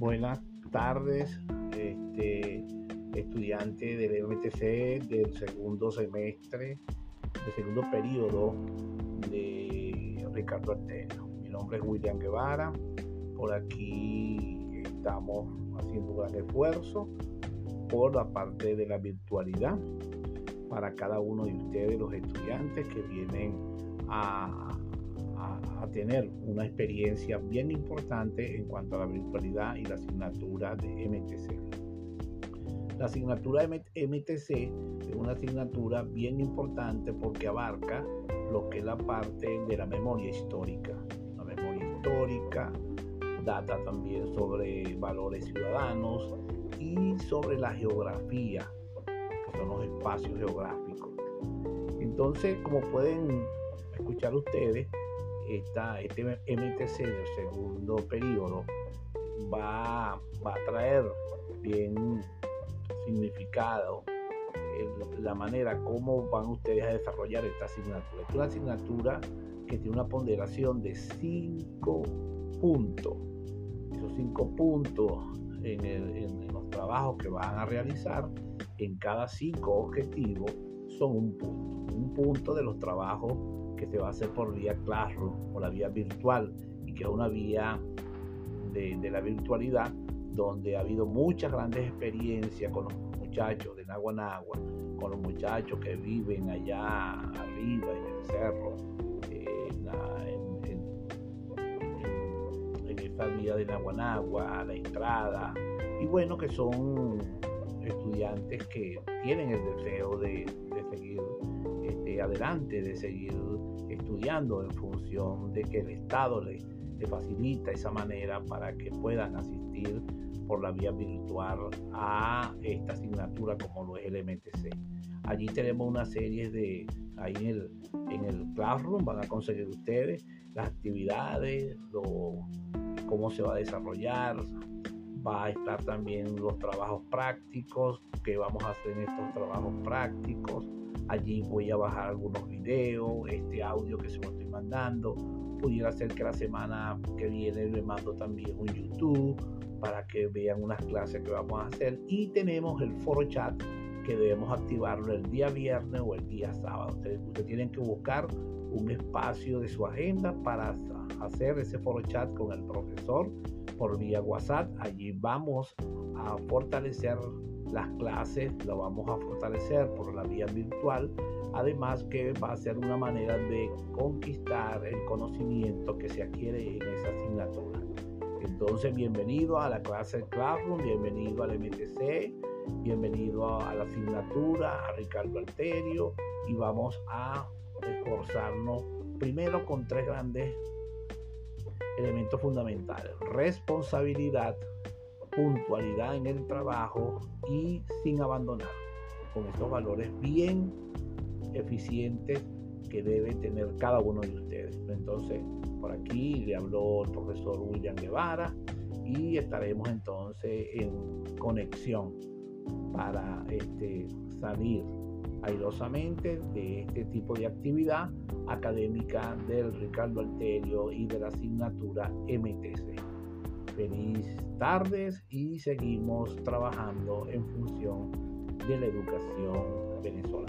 Buenas tardes, este, estudiante del MTC del segundo semestre, del segundo periodo de Ricardo Arterio. Mi nombre es William Guevara. Por aquí estamos haciendo un gran esfuerzo por la parte de la virtualidad para cada uno de ustedes, los estudiantes que vienen a a, tener una experiencia bien importante en cuanto a la virtualidad y la asignatura de MTC. La asignatura MTC es una asignatura bien importante porque abarca lo que es la parte de la memoria histórica. La memoria histórica, data también sobre valores ciudadanos y sobre la geografía, que son los espacios geográficos. Entonces, como pueden escuchar ustedes, esta, este MTC del segundo periodo va, va a traer bien significado la manera como van ustedes a desarrollar esta asignatura. Es una asignatura que tiene una ponderación de 5 puntos. Esos 5 puntos en, los trabajos que van a realizar, en cada 5 objetivos, son un punto. Un punto de los trabajos que se va a hacer por vía Classroom o la vía virtual y que es una vía de, la virtualidad donde ha habido muchas grandes experiencias con los muchachos de Naguanagua, con los muchachos que viven allá arriba en el cerro, en, esta vía de Naguanagua, la entrada, y bueno, que son que tienen el deseo de, seguir este, adelante, de seguir estudiando en función de que el Estado le, facilita esa manera para que puedan asistir por la vía virtual a esta asignatura como lo es el MTC. Allí tenemos una serie de, ahí en el, en el Classroom van a conseguir ustedes las actividades, cómo se va a desarrollar, va a estar también los trabajos prácticos, que vamos a hacer estos trabajos prácticos, Allí voy a bajar algunos videos, este audio que se lo estoy mandando. Pudiera ser que la semana que viene le mando también un YouTube para que vean unas clases que vamos a hacer. Y tenemos el foro chat que debemos activarlo el día viernes o el día sábado. Ustedes, tienen que buscar un espacio de su agenda para hacer ese foro chat con el profesor por vía WhatsApp. Allí vamos a fortalecer las clases lo vamos a fortalecer por la vía virtual, además que va a ser una manera de conquistar el conocimiento que se adquiere en esa asignatura. Entonces, bienvenido a la clase Classroom, bienvenido al MTC, bienvenido a la asignatura, a Ricardo Alterio, y vamos a esforzarnos primero con tres grandes elementos fundamentales. Responsabilidad, puntualidad en el trabajo y sin abandonar, con estos valores bien eficientes que debe tener cada uno de ustedes. Entonces, por aquí le habló el profesor William Guevara y estaremos entonces en conexión para este, salir airosamente de este tipo de actividad académica del Ricardo Alterio y de la asignatura MTC. Feliz tardes y seguimos trabajando en función de la educación venezolana.